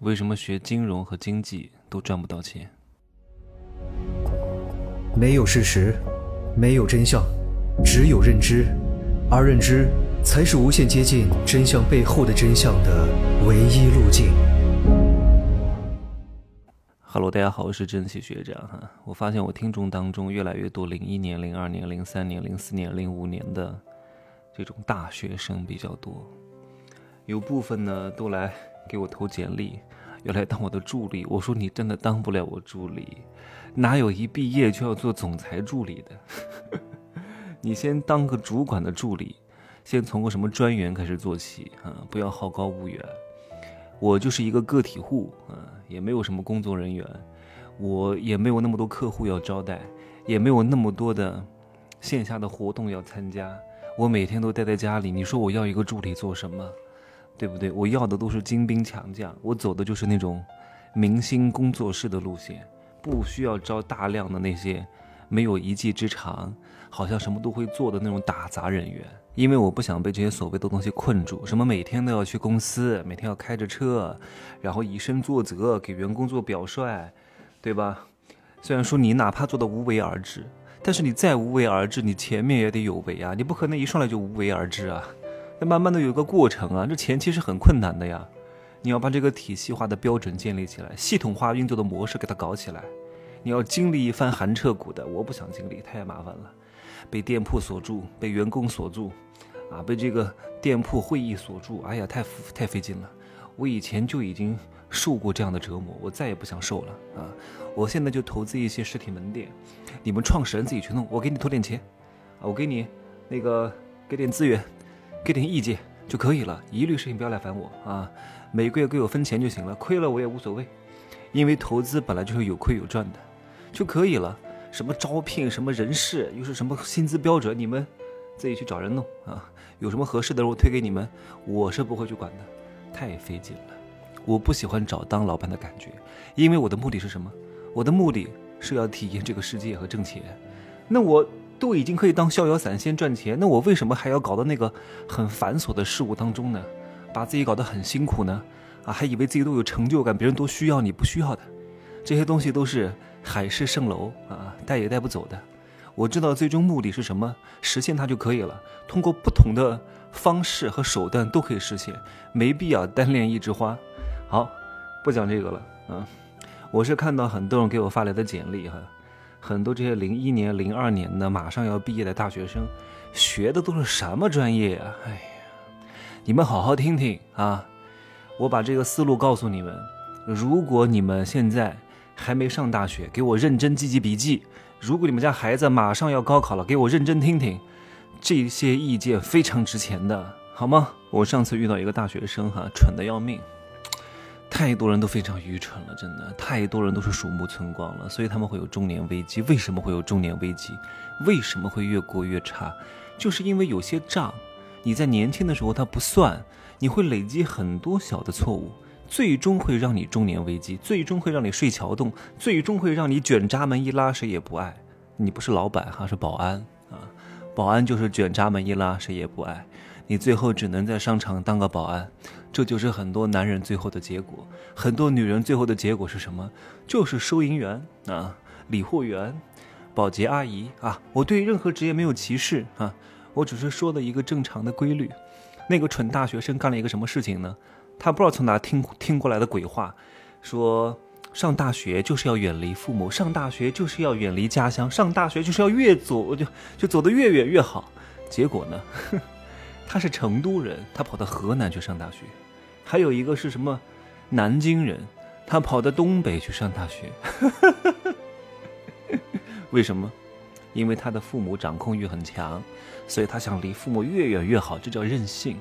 为什么学金融和经济都赚不到钱？没有事实，没有真相，只有认知，而认知才是无限接近真相背后的真相的唯一路径。Hello，大家好，我是蒸汽学长哈。我发现我听众当中越来越多零一年、零二年、零三年、零四年、零五年的这种大学生比较多，有部分呢都来给我投简历。要来当我的助理，我说你真的当不了我助理，哪有一毕业就要做总裁助理的？你先当个主管的助理，先从个什么专员开始做起啊，不要好高骛远。我就是一个个体户啊，也没有什么工作人员，我也没有那么多客户要招待，也没有那么多的线下的活动要参加，我每天都待在家里。你说我要一个助理做什么？对不对？我要的都是精兵强将，我走的就是那种明星工作室的路线，不需要招大量的那些没有一技之长，好像什么都会做的那种打杂人员。因为我不想被这些所谓的东西困住，什么每天都要去公司，每天要开着车，然后以身作则，给员工做表率，对吧？虽然说你哪怕做的无为而治，但是你再无为而治，你前面也得有为啊，你不可能一上来就无为而治啊。那慢慢的有一个过程啊，这前期是很困难的呀。你要把这个体系化的标准建立起来，系统化运作的模式给它搞起来。你要经历一番寒彻骨的，我不想经历，太麻烦了。被店铺锁住，被员工锁住，啊，被这个店铺会议锁住，哎呀，太太费劲了。我以前就已经受过这样的折磨，我再也不想受了啊。我现在就投资一些实体门店，你们创始人自己去弄，我给你投点钱，啊，我给你那个给点资源。给点意见就可以了，一律事情不要来烦我啊！每个月给我分钱就行了，亏了我也无所谓，因为投资本来就是有亏有赚的，就可以了。什么招聘，什么人事，又是什么薪资标准，你们自己去找人弄啊！有什么合适的我推给你们，我是不会去管的，太费劲了。我不喜欢找当老板的感觉，因为我的目的是什么？我的目的是要体验这个世界和挣钱。那我。都已经可以当逍遥散仙赚钱，那我为什么还要搞到那个很繁琐的事物当中呢？把自己搞得很辛苦呢？啊，还以为自己都有成就感，别人都需要你不需要的，这些东西都是海市蜃楼啊，带也带不走的。我知道最终目的是什么，实现它就可以了。通过不同的方式和手段都可以实现，没必要单恋一枝花。好，不讲这个了啊。我是看到很多人给我发来的简历哈。很多这些零一年、零二年的马上要毕业的大学生，学的都是什么专业啊？哎呀，你们好好听听啊！我把这个思路告诉你们。如果你们现在还没上大学，给我认真记记笔记；如果你们家孩子马上要高考了，给我认真听听。这些意见非常值钱的，好吗？我上次遇到一个大学生哈，蠢的要命。太多人都非常愚蠢了，真的，太多人都是鼠目寸光了，所以他们会有中年危机。为什么会有中年危机？为什么会越过越差？就是因为有些账，你在年轻的时候他不算，你会累积很多小的错误，最终会让你中年危机，最终会让你睡桥洞，最终会让你卷闸门一拉，谁也不爱你。不是老板哈，是保安啊，保安就是卷闸门一拉，谁也不爱。你最后只能在商场当个保安，这就是很多男人最后的结果。很多女人最后的结果是什么？就是收银员啊、理货员、保洁阿姨啊。我对任何职业没有歧视啊，我只是说的一个正常的规律。那个蠢大学生干了一个什么事情呢？他不知道从哪听听过来的鬼话，说上大学就是要远离父母，上大学就是要远离家乡，上大学就是要越走就就走得越远越好。结果呢？他是成都人，他跑到河南去上大学；还有一个是什么，南京人，他跑到东北去上大学。为什么？因为他的父母掌控欲很强，所以他想离父母越远越好，这叫任性。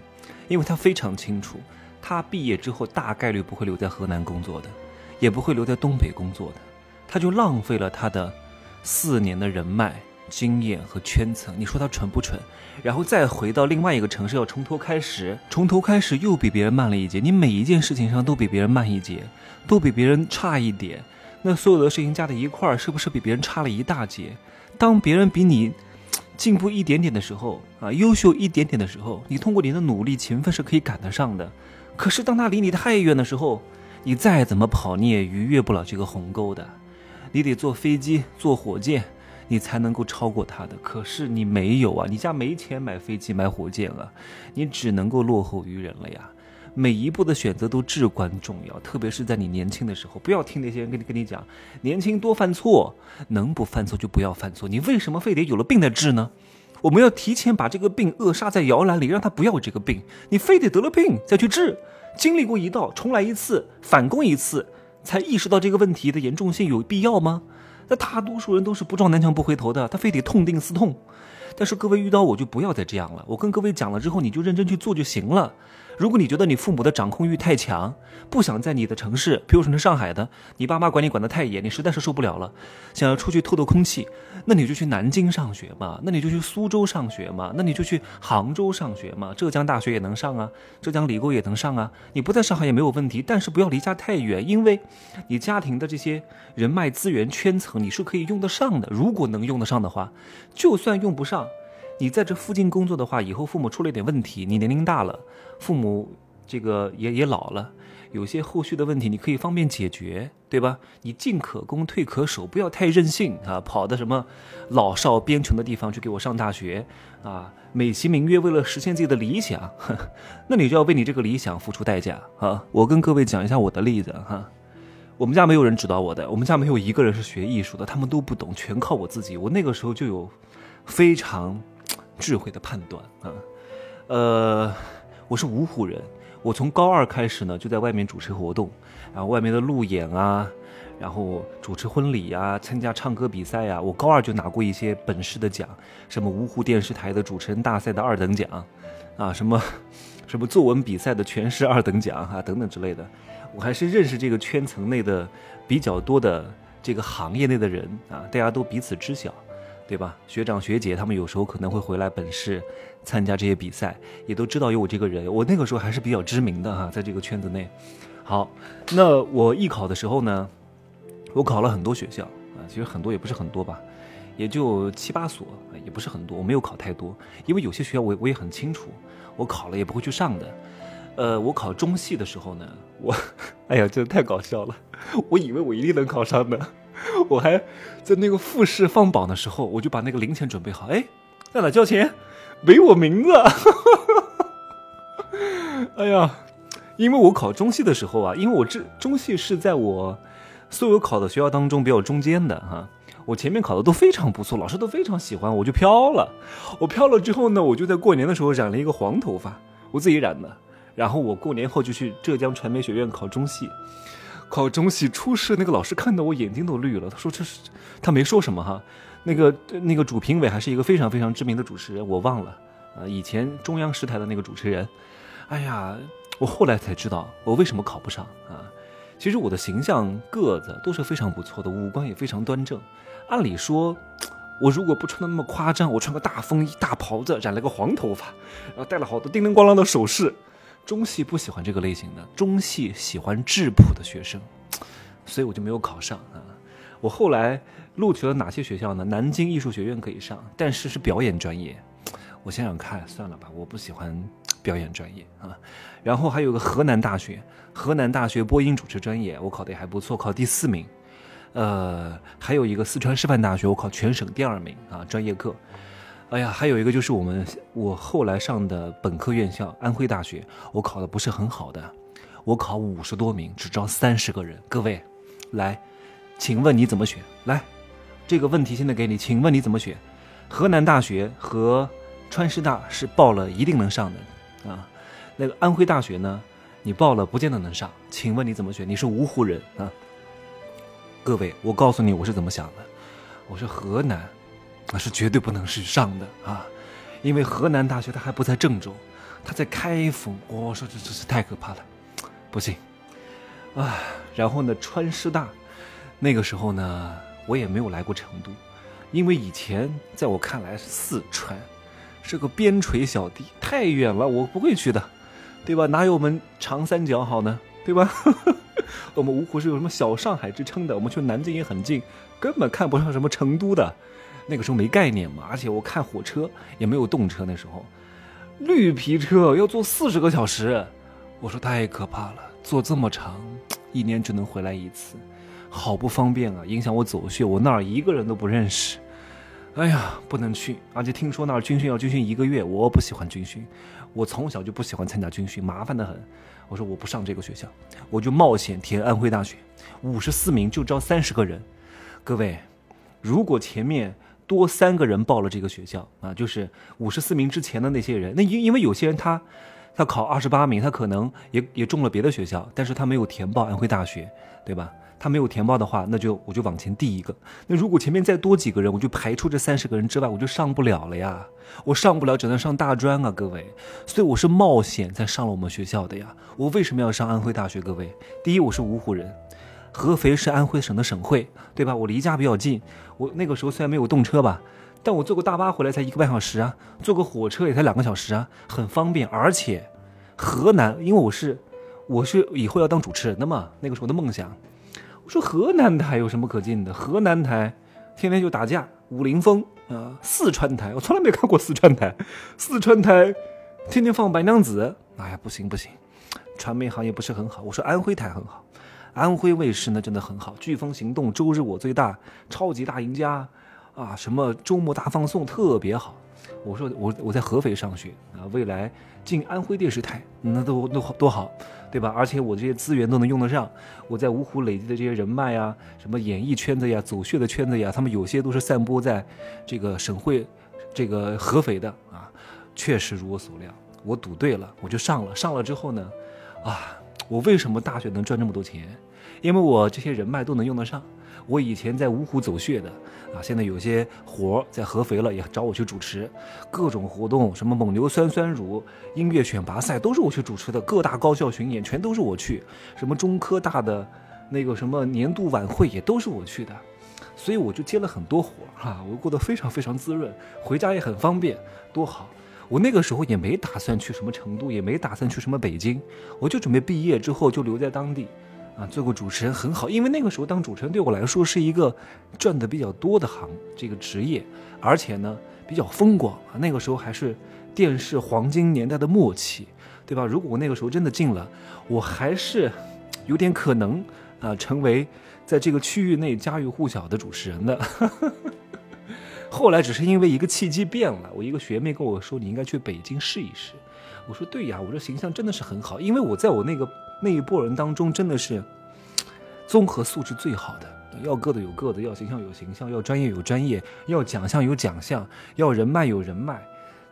因为他非常清楚，他毕业之后大概率不会留在河南工作的，也不会留在东北工作的，他就浪费了他的四年的人脉。经验和圈层，你说他蠢不蠢？然后再回到另外一个城市，要从头开始，从头开始又比别人慢了一截。你每一件事情上都比别人慢一截，都比别人差一点。那所有的事情加在一块儿，是不是比别人差了一大截？当别人比你进步一点点的时候，啊，优秀一点点的时候，你通过你的努力、勤奋是可以赶得上的。可是当他离你太远的时候，你再怎么跑，你也逾越不了这个鸿沟的。你得坐飞机、坐火箭，你才能够超过他的。可是你没有啊，你家没钱买飞机、买火箭啊，你只能够落后于人了呀。每一步的选择都至关重要，特别是在你年轻的时候，不要听那些人跟你跟你讲，年轻多犯错，能不犯错就不要犯错。你为什么非得有了病再治呢？我们要提前把这个病扼杀在摇篮里，让他不要这个病。你非得得了病再去治，经历过一道，重来一次，反攻一次，才意识到这个问题的严重性，有必要吗？那大多数人都是不撞南墙不回头的，他非得痛定思痛。但是各位遇到我就不要再这样了，我跟各位讲了之后，你就认真去做就行了。如果你觉得你父母的掌控欲太强，不想在你的城市，比如说是上海的，你爸妈管你管得太严，你实在是受不了了，想要出去透透空气，那你就去南京上学嘛，那你就去苏州上学嘛，那你就去杭州上学嘛，浙江大学也能上啊，浙江理工也能上啊，你不在上海也没有问题，但是不要离家太远，因为你家庭的这些人脉资源圈层你是可以用得上的，如果能用得上的话，就算用不上。你在这附近工作的话，以后父母出了点问题，你年龄大了，父母这个也也老了，有些后续的问题你可以方便解决，对吧？你进可攻，退可守，不要太任性啊！跑到什么老少边穷的地方去给我上大学啊？美其名曰为了实现自己的理想，那你就要为你这个理想付出代价啊！我跟各位讲一下我的例子哈，我们家没有人指导我的，我们家没有一个人是学艺术的，他们都不懂，全靠我自己。我那个时候就有非常。智慧的判断啊，呃，我是芜湖人，我从高二开始呢就在外面主持活动，然后外面的路演啊，然后主持婚礼啊，参加唱歌比赛啊，我高二就拿过一些本市的奖，什么芜湖电视台的主持人大赛的二等奖，啊，什么什么作文比赛的全市二等奖啊，等等之类的，我还是认识这个圈层内的比较多的这个行业内的人啊，大家都彼此知晓。对吧？学长学姐他们有时候可能会回来本市参加这些比赛，也都知道有我这个人。我那个时候还是比较知名的哈，在这个圈子内。好，那我艺考的时候呢，我考了很多学校啊，其实很多也不是很多吧，也就七八所，也不是很多。我没有考太多，因为有些学校我我也很清楚，我考了也不会去上的。呃，我考中戏的时候呢，我，哎呀，真的太搞笑了，我以为我一定能考上的。我还在那个复试放榜的时候，我就把那个零钱准备好。哎，在哪交钱？没我名字。哎呀，因为我考中戏的时候啊，因为我这中戏是在我所有考的学校当中比较中间的哈。我前面考的都非常不错，老师都非常喜欢，我就飘了。我飘了之后呢，我就在过年的时候染了一个黄头发，我自己染的。然后我过年后就去浙江传媒学院考中戏。考中戏初试，那个老师看到我眼睛都绿了。他说：“这是，他没说什么哈。那个那个主评委还是一个非常非常知名的主持人，我忘了。呃，以前中央十台的那个主持人。哎呀，我后来才知道我为什么考不上啊。其实我的形象、个子都是非常不错的，五官也非常端正。按理说，我如果不穿的那么夸张，我穿个大风衣、大袍子，染了个黄头发，然后戴了好多叮铃咣啷的首饰。”中戏不喜欢这个类型的，中戏喜欢质朴的学生，所以我就没有考上啊。我后来录取了哪些学校呢？南京艺术学院可以上，但是是表演专业。我想想看，算了吧，我不喜欢表演专业啊。然后还有个河南大学，河南大学播音主持专业，我考的也还不错，考第四名。呃，还有一个四川师范大学，我考全省第二名啊，专业课。哎呀，还有一个就是我们我后来上的本科院校安徽大学，我考的不是很好的，我考五十多名，只招三十个人。各位，来，请问你怎么选？来，这个问题现在给你，请问你怎么选？河南大学和川师大是报了一定能上的啊，那个安徽大学呢，你报了不见得能上。请问你怎么选？你是芜湖人啊？各位，我告诉你我是怎么想的，我是河南。那是绝对不能去上的啊，因为河南大学它还不在郑州，它在开封。我说这真是太可怕了，不行啊！然后呢，川师大，那个时候呢，我也没有来过成都，因为以前在我看来，四川是个边陲小地，太远了，我不会去的，对吧？哪有我们长三角好呢？对吧？我们芜湖是有什么小上海之称的，我们去南京也很近，根本看不上什么成都的。那个时候没概念嘛，而且我看火车也没有动车，那时候绿皮车要坐四十个小时，我说太可怕了，坐这么长，一年只能回来一次，好不方便啊，影响我走穴，我那儿一个人都不认识。哎呀，不能去，而且听说那儿军训要军训一个月，我不喜欢军训，我从小就不喜欢参加军训，麻烦的很。我说我不上这个学校，我就冒险填安徽大学，五十四名就招三十个人。各位，如果前面多三个人报了这个学校啊，就是五十四名之前的那些人，那因因为有些人他他考二十八名，他可能也也中了别的学校，但是他没有填报安徽大学，对吧？他没有填报的话，那就我就往前递一个。那如果前面再多几个人，我就排除这三十个人之外，我就上不了了呀。我上不了，只能上大专啊，各位。所以我是冒险才上了我们学校的呀。我为什么要上安徽大学？各位，第一，我是芜湖人，合肥是安徽省的省会，对吧？我离家比较近。我那个时候虽然没有动车吧，但我坐个大巴回来才一个半小时啊，坐个火车也才两个小时啊，很方便。而且，河南，因为我是我是以后要当主持人的嘛，那个时候的梦想。我说河南台有什么可进的？河南台天天就打架，武林风啊。四川台我从来没看过四川台，四川台天天放白娘子。哎呀，不行不行，传媒行业不是很好。我说安徽台很好，安徽卫视呢真的很好。飓风行动、周日我最大、超级大赢家啊，什么周末大放送特别好。我说我我在合肥上学啊，未来进安徽电视台那都都多好。对吧？而且我这些资源都能用得上。我在芜湖累积的这些人脉呀，什么演艺圈子呀、走穴的圈子呀，他们有些都是散播在这个省会，这个合肥的啊。确实如我所料，我赌对了，我就上了。上了之后呢，啊，我为什么大学能赚这么多钱？因为我这些人脉都能用得上。我以前在芜湖走穴的，啊，现在有些活在合肥了，也找我去主持各种活动，什么蒙牛酸酸乳音乐选拔赛都是我去主持的，各大高校巡演全都是我去，什么中科大的那个什么年度晚会也都是我去的，所以我就接了很多活哈，我过得非常非常滋润，回家也很方便，多好！我那个时候也没打算去什么成都，也没打算去什么北京，我就准备毕业之后就留在当地。啊，做过主持人很好，因为那个时候当主持人对我来说是一个赚的比较多的行这个职业，而且呢比较风光啊。那个时候还是电视黄金年代的末期，对吧？如果我那个时候真的进了，我还是有点可能啊成为在这个区域内家喻户晓的主持人的。后来只是因为一个契机变了，我一个学妹跟我说你应该去北京试一试。我说对呀，我这形象真的是很好，因为我在我那个。那一波人当中，真的是综合素质最好的，要个子有个子，要形象有形象，要专业有专业，要奖项有奖项，要人脉有人脉，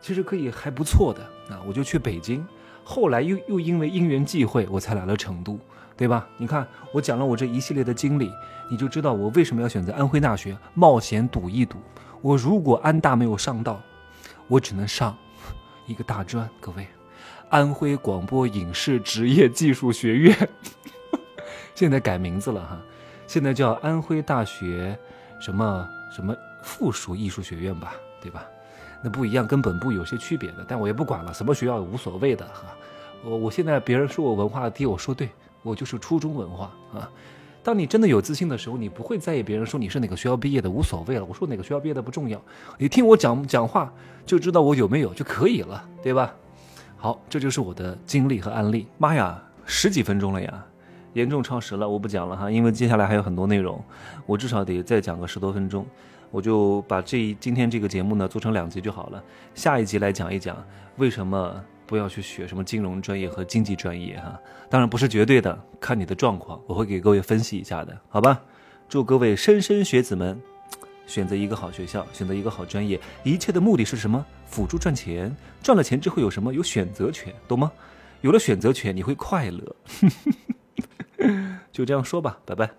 其实可以还不错的啊！我就去北京，后来又又因为因缘际会，我才来了成都，对吧？你看我讲了我这一系列的经历，你就知道我为什么要选择安徽大学冒险赌一赌。我如果安大没有上到，我只能上一个大专，各位。安徽广播影视职业技术学院，现在改名字了哈，现在叫安徽大学什么什么附属艺术学院吧，对吧？那不一样，跟本部有些区别的，但我也不管了，什么学校无所谓的哈。我我现在别人说我文化低，我说对，我就是初中文化啊。当你真的有自信的时候，你不会在意别人说你是哪个学校毕业的，无所谓了。我说哪个学校毕业的不重要，你听我讲讲话就知道我有没有就可以了，对吧？好，这就是我的经历和案例。妈呀，十几分钟了呀，严重超时了，我不讲了哈，因为接下来还有很多内容，我至少得再讲个十多分钟。我就把这今天这个节目呢做成两集就好了，下一集来讲一讲为什么不要去学什么金融专业和经济专业哈。当然不是绝对的，看你的状况，我会给各位分析一下的，好吧？祝各位莘莘学子们。选择一个好学校，选择一个好专业，一切的目的是什么？辅助赚钱。赚了钱之后有什么？有选择权，懂吗？有了选择权，你会快乐。就这样说吧，拜拜。